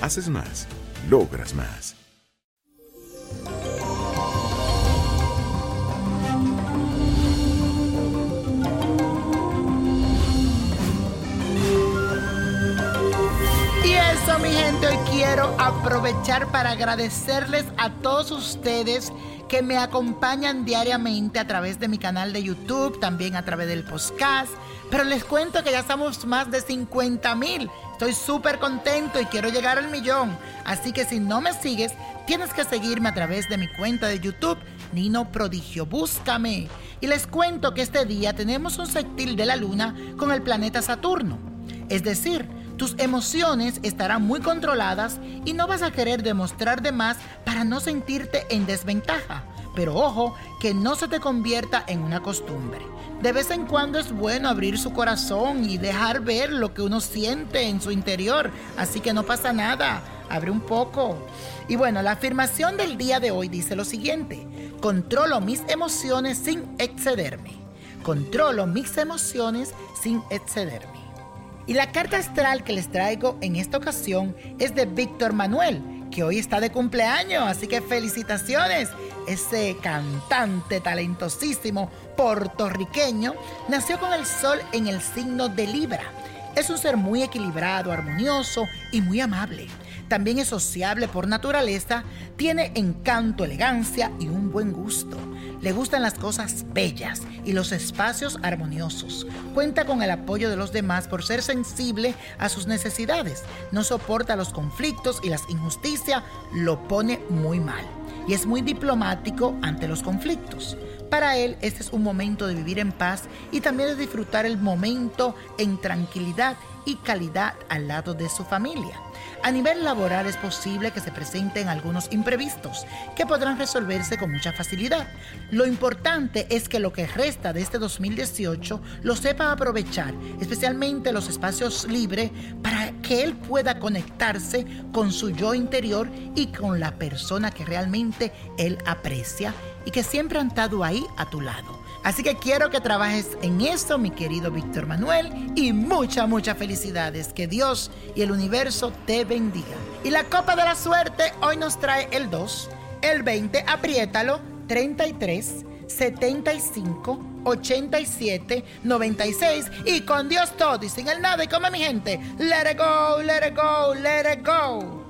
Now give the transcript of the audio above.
Haces más logras más. Y eso, mi gente, hoy quiero aprovechar para agradecerles a todos ustedes que me acompañan diariamente a través de mi canal de YouTube, también a través del podcast. Pero les cuento que ya estamos más de 50 mil. Estoy súper contento y quiero llegar al millón. Así que si no me sigues, tienes que seguirme a través de mi cuenta de YouTube, Nino Prodigio. Búscame. Y les cuento que este día tenemos un sextil de la luna con el planeta Saturno. Es decir, tus emociones estarán muy controladas y no vas a querer demostrar de más para no sentirte en desventaja. Pero ojo, que no se te convierta en una costumbre. De vez en cuando es bueno abrir su corazón y dejar ver lo que uno siente en su interior. Así que no pasa nada, abre un poco. Y bueno, la afirmación del día de hoy dice lo siguiente. Controlo mis emociones sin excederme. Controlo mis emociones sin excederme. Y la carta astral que les traigo en esta ocasión es de Víctor Manuel, que hoy está de cumpleaños, así que felicitaciones. Ese cantante talentosísimo puertorriqueño nació con el sol en el signo de Libra. Es un ser muy equilibrado, armonioso y muy amable. También es sociable por naturaleza, tiene encanto, elegancia y un buen gusto. Le gustan las cosas bellas y los espacios armoniosos. Cuenta con el apoyo de los demás por ser sensible a sus necesidades. No soporta los conflictos y las injusticias, lo pone muy mal. Y es muy diplomático ante los conflictos. Para él, este es un momento de vivir en paz y también de disfrutar el momento en tranquilidad y calidad al lado de su familia. A nivel laboral es posible que se presenten algunos imprevistos que podrán resolverse con mucha facilidad. Lo importante es que lo que resta de este 2018 lo sepa aprovechar, especialmente los espacios libres, para que él pueda conectarse con su yo interior y con la persona que realmente él aprecia y que siempre han estado ahí a tu lado. Así que quiero que trabajes en esto, mi querido Víctor Manuel, y muchas, muchas felicidades. Que Dios y el universo te bendiga. Y la copa de la suerte hoy nos trae el 2, el 20, apriétalo, 33, 75, 87, 96 y con Dios todo y sin el nada y como mi gente, let it go, let it go, let it go.